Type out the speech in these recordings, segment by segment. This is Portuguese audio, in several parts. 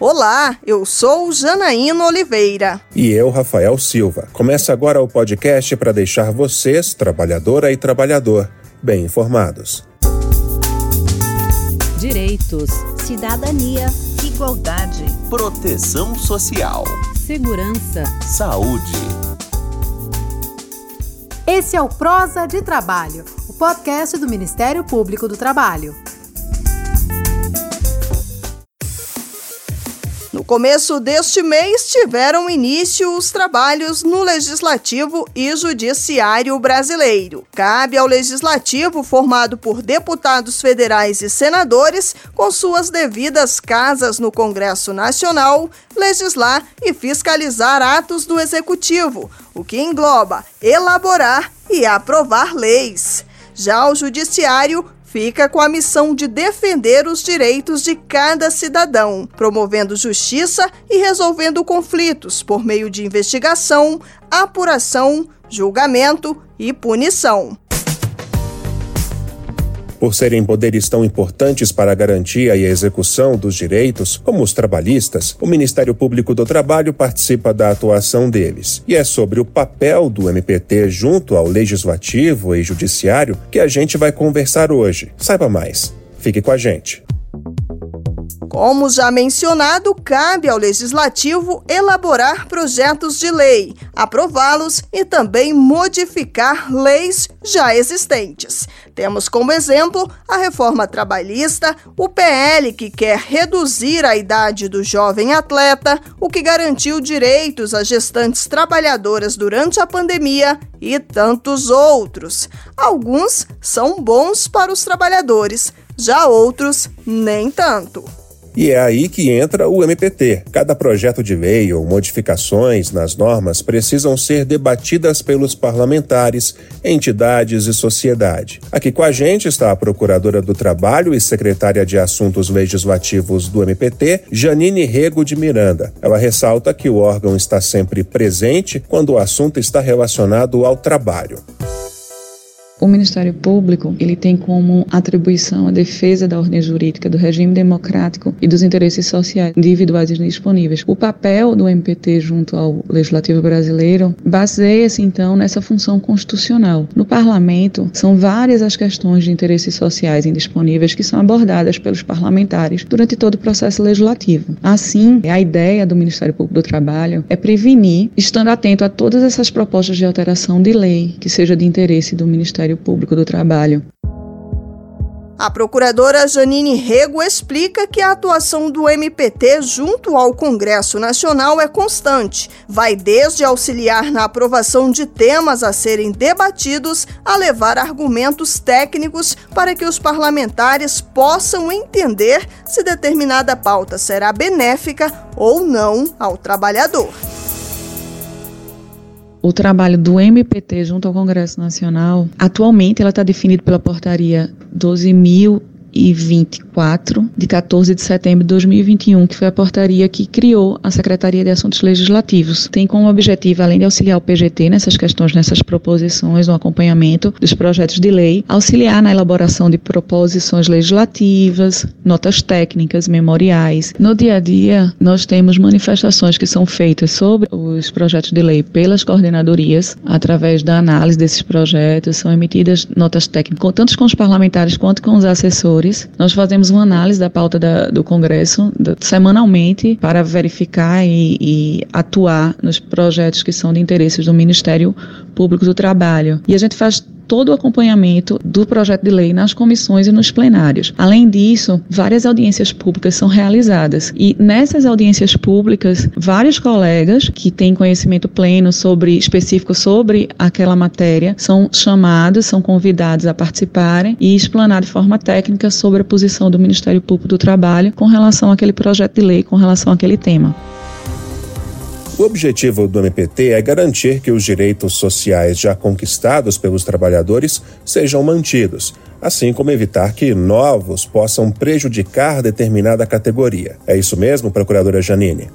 Olá, eu sou Janaína Oliveira. E eu, Rafael Silva. Começa agora o podcast para deixar vocês, trabalhadora e trabalhador, bem informados. Direitos, cidadania, igualdade, proteção social, segurança, saúde. Esse é o Prosa de Trabalho, o podcast do Ministério Público do Trabalho. Começo deste mês, tiveram início os trabalhos no Legislativo e Judiciário brasileiro. Cabe ao Legislativo, formado por deputados federais e senadores, com suas devidas casas no Congresso Nacional, legislar e fiscalizar atos do Executivo, o que engloba elaborar e aprovar leis. Já o Judiciário fica com a missão de defender os direitos de cada cidadão, promovendo justiça e resolvendo conflitos por meio de investigação, apuração, julgamento e punição. Por serem poderes tão importantes para a garantia e a execução dos direitos, como os trabalhistas, o Ministério Público do Trabalho participa da atuação deles. E é sobre o papel do MPT junto ao Legislativo e Judiciário que a gente vai conversar hoje. Saiba mais. Fique com a gente. Como já mencionado, cabe ao Legislativo elaborar projetos de lei, aprová-los e também modificar leis já existentes. Temos como exemplo a reforma trabalhista, o PL que quer reduzir a idade do jovem atleta, o que garantiu direitos às gestantes trabalhadoras durante a pandemia e tantos outros. Alguns são bons para os trabalhadores, já outros nem tanto. E é aí que entra o MPT. Cada projeto de lei ou modificações nas normas precisam ser debatidas pelos parlamentares, entidades e sociedade. Aqui com a gente está a Procuradora do Trabalho e Secretária de Assuntos Legislativos do MPT, Janine Rego de Miranda. Ela ressalta que o órgão está sempre presente quando o assunto está relacionado ao trabalho. O Ministério Público ele tem como atribuição a defesa da ordem jurídica, do regime democrático e dos interesses sociais individuais disponíveis. O papel do MPT junto ao Legislativo brasileiro baseia-se então nessa função constitucional. No Parlamento são várias as questões de interesses sociais indisponíveis que são abordadas pelos parlamentares durante todo o processo legislativo. Assim, a ideia do Ministério Público do Trabalho é prevenir, estando atento a todas essas propostas de alteração de lei que seja de interesse do Ministério Ministério Público do Trabalho. A procuradora Janine Rego explica que a atuação do MPT junto ao Congresso Nacional é constante. Vai desde auxiliar na aprovação de temas a serem debatidos a levar argumentos técnicos para que os parlamentares possam entender se determinada pauta será benéfica ou não ao trabalhador o trabalho do MPT junto ao Congresso Nacional, atualmente ela está definida pela portaria 12.000 2024, de 14 de setembro de 2021, que foi a portaria que criou a Secretaria de Assuntos Legislativos. Tem como objetivo, além de auxiliar o PGT nessas questões, nessas proposições, no acompanhamento dos projetos de lei, auxiliar na elaboração de proposições legislativas, notas técnicas, memoriais. No dia a dia, nós temos manifestações que são feitas sobre os projetos de lei pelas coordenadorias, através da análise desses projetos, são emitidas notas técnicas, tanto com os parlamentares quanto com os assessores nós fazemos uma análise da pauta da, do Congresso da, semanalmente para verificar e, e atuar nos projetos que são de interesse do Ministério Público do Trabalho. E a gente faz todo o acompanhamento do projeto de lei nas comissões e nos plenários. Além disso, várias audiências públicas são realizadas e nessas audiências públicas, vários colegas que têm conhecimento pleno sobre específico sobre aquela matéria são chamados, são convidados a participarem e explanar de forma técnica sobre a posição do Ministério Público do Trabalho com relação àquele projeto de lei, com relação àquele tema. O objetivo do MPT é garantir que os direitos sociais já conquistados pelos trabalhadores sejam mantidos, assim como evitar que novos possam prejudicar determinada categoria. É isso mesmo, procuradora Janine?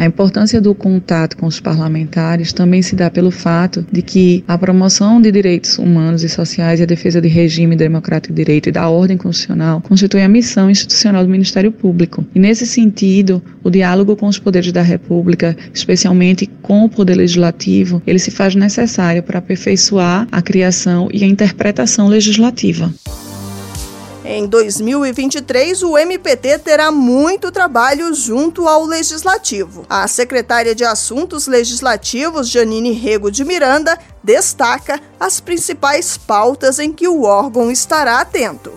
A importância do contato com os parlamentares também se dá pelo fato de que a promoção de direitos humanos e sociais e a defesa de regime democrático de direito e da ordem constitucional constitui a missão institucional do Ministério Público. E nesse sentido, o diálogo com os poderes da República, especialmente com o poder legislativo, ele se faz necessário para aperfeiçoar a criação e a interpretação legislativa. Em 2023, o MPT terá muito trabalho junto ao Legislativo. A secretária de Assuntos Legislativos, Janine Rego de Miranda, destaca as principais pautas em que o órgão estará atento.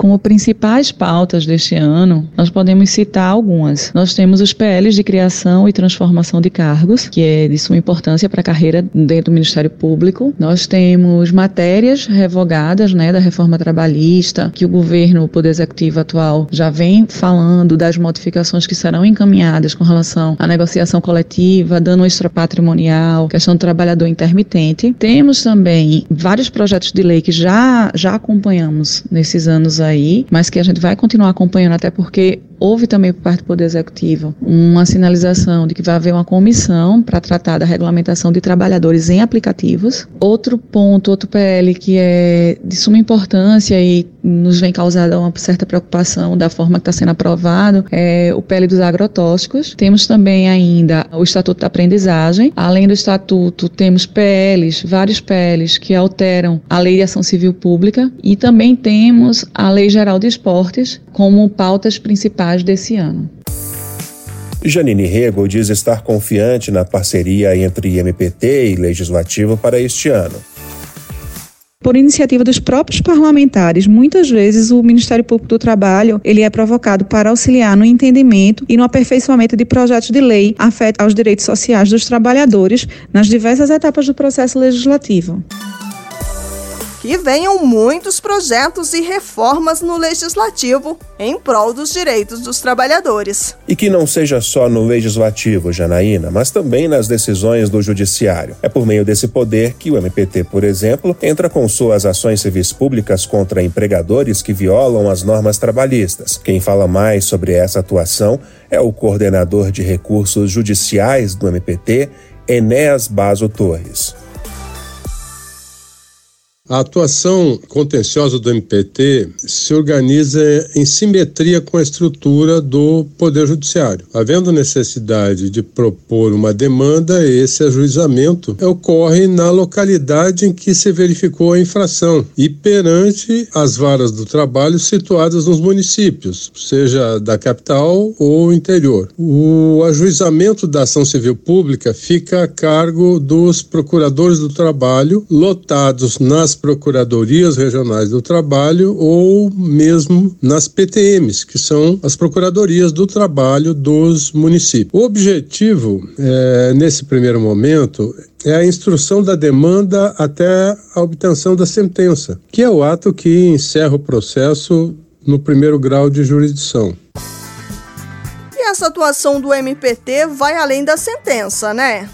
Como principais pautas deste ano, nós podemos citar algumas. Nós temos os PLs de criação e transformação de cargos, que é de suma importância para a carreira dentro do Ministério Público. Nós temos matérias revogadas, né, da reforma trabalhista, que o governo, o Poder Executivo atual, já vem falando das modificações que serão encaminhadas com relação à negociação coletiva, dano extrapatrimonial, questão do trabalhador intermitente. Temos também vários projetos de lei que já, já acompanhamos nesses anos aí aí, mas que a gente vai continuar acompanhando, até porque houve também por parte do Poder Executivo uma sinalização de que vai haver uma comissão para tratar da regulamentação de trabalhadores em aplicativos. Outro ponto, outro PL que é de suma importância e nos vem causando uma certa preocupação da forma que está sendo aprovado é o PL dos agrotóxicos. Temos também ainda o Estatuto da Aprendizagem. Além do Estatuto, temos PLs, vários PLs que alteram a Lei de Ação Civil Pública e também temos a Lei Geral de Esportes como pautas principais desse ano. Janine Rego diz estar confiante na parceria entre MPT e Legislativo para este ano. Por iniciativa dos próprios parlamentares, muitas vezes o Ministério Público do Trabalho ele é provocado para auxiliar no entendimento e no aperfeiçoamento de projetos de lei afetos aos direitos sociais dos trabalhadores nas diversas etapas do processo legislativo. Que venham muitos projetos e reformas no legislativo em prol dos direitos dos trabalhadores. E que não seja só no legislativo, Janaína, mas também nas decisões do judiciário. É por meio desse poder que o MPT, por exemplo, entra com suas ações civis públicas contra empregadores que violam as normas trabalhistas. Quem fala mais sobre essa atuação é o coordenador de recursos judiciais do MPT, Enéas Baso Torres. A atuação contenciosa do MPT se organiza em simetria com a estrutura do Poder Judiciário. Havendo necessidade de propor uma demanda, esse ajuizamento ocorre na localidade em que se verificou a infração e perante as varas do trabalho situadas nos municípios, seja da capital ou interior. O ajuizamento da ação civil pública fica a cargo dos procuradores do trabalho lotados nas procuradorias regionais do trabalho ou mesmo nas PTMs, que são as procuradorias do trabalho dos municípios. O objetivo, é, nesse primeiro momento, é a instrução da demanda até a obtenção da sentença, que é o ato que encerra o processo no primeiro grau de jurisdição. E essa atuação do MPT vai além da sentença, né?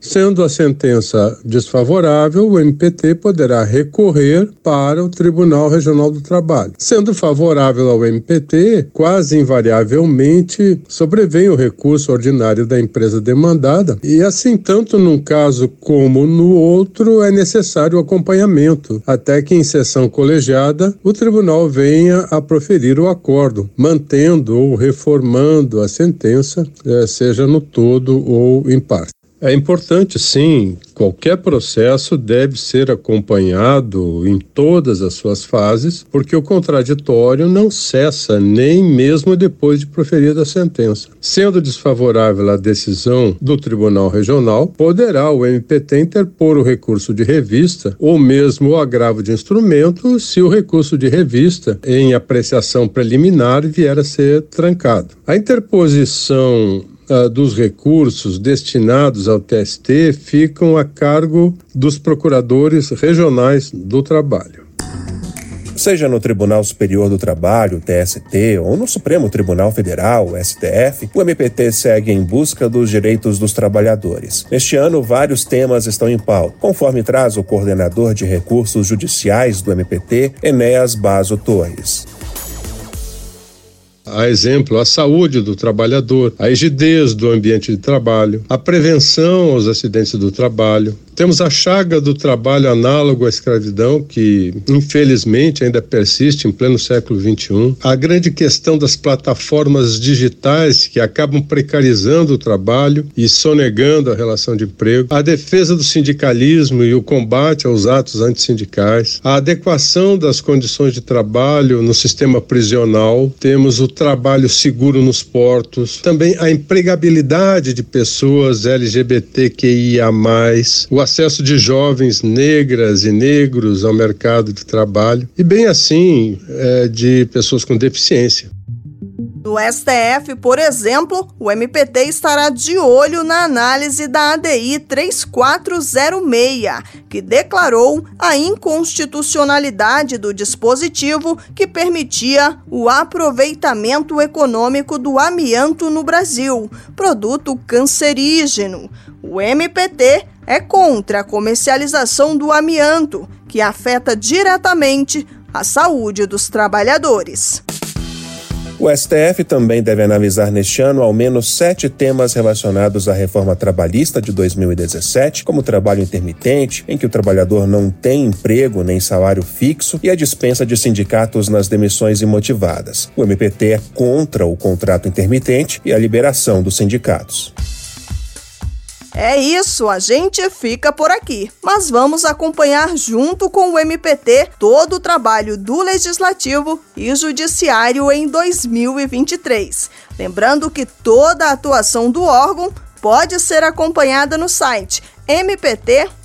Sendo a sentença desfavorável, o MPT poderá recorrer para o Tribunal Regional do Trabalho. Sendo favorável ao MPT, quase invariavelmente sobrevém o recurso ordinário da empresa demandada, e assim, tanto num caso como no outro, é necessário o acompanhamento, até que em sessão colegiada o tribunal venha a proferir o acordo, mantendo ou reformando a sentença, eh, seja no todo ou em parte. É importante, sim. Qualquer processo deve ser acompanhado em todas as suas fases, porque o contraditório não cessa nem mesmo depois de proferida a sentença. Sendo desfavorável a decisão do Tribunal Regional, poderá o MPT interpor o recurso de revista ou mesmo o agravo de instrumento se o recurso de revista em apreciação preliminar vier a ser trancado. A interposição uh, dos recursos destinados ao TST ficam a cargo dos procuradores regionais do trabalho. Seja no Tribunal Superior do Trabalho, TST, ou no Supremo Tribunal Federal, STF, o MPT segue em busca dos direitos dos trabalhadores. Neste ano, vários temas estão em pauta, conforme traz o coordenador de recursos judiciais do MPT, Enéas Baso Torres. A exemplo, a saúde do trabalhador, a rigidez do ambiente de trabalho, a prevenção aos acidentes do trabalho, temos a chaga do trabalho análogo à escravidão, que infelizmente ainda persiste em pleno século XXI. A grande questão das plataformas digitais que acabam precarizando o trabalho e sonegando a relação de emprego. A defesa do sindicalismo e o combate aos atos antissindicais. A adequação das condições de trabalho no sistema prisional. Temos o trabalho seguro nos portos. Também a empregabilidade de pessoas LGBTQIA, o acesso de jovens negras e negros ao mercado de trabalho e, bem assim, é, de pessoas com deficiência. No STF, por exemplo, o MPT estará de olho na análise da ADI 3406, que declarou a inconstitucionalidade do dispositivo que permitia o aproveitamento econômico do amianto no Brasil, produto cancerígeno. O MPT é contra a comercialização do amianto, que afeta diretamente a saúde dos trabalhadores. O STF também deve analisar neste ano ao menos sete temas relacionados à reforma trabalhista de 2017, como trabalho intermitente, em que o trabalhador não tem emprego nem salário fixo, e a dispensa de sindicatos nas demissões imotivadas. O MPT é contra o contrato intermitente e a liberação dos sindicatos. É isso, a gente fica por aqui. Mas vamos acompanhar junto com o MPT todo o trabalho do Legislativo e Judiciário em 2023. Lembrando que toda a atuação do órgão pode ser acompanhada no site mpt.mp.com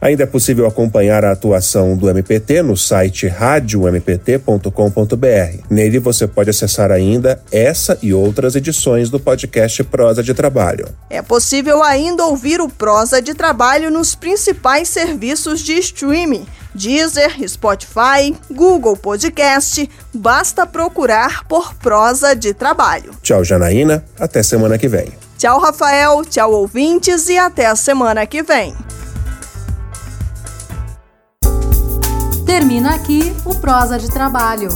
Ainda é possível acompanhar a atuação do MPT no site radiompt.com.br. Nele você pode acessar ainda essa e outras edições do podcast Prosa de Trabalho. É possível ainda ouvir o Prosa de Trabalho nos principais serviços de streaming. Deezer, Spotify, Google Podcast, basta procurar por Prosa de Trabalho. Tchau, Janaína. Até semana que vem. Tchau, Rafael. Tchau, ouvintes, e até a semana que vem. Termina aqui o Prosa de Trabalho.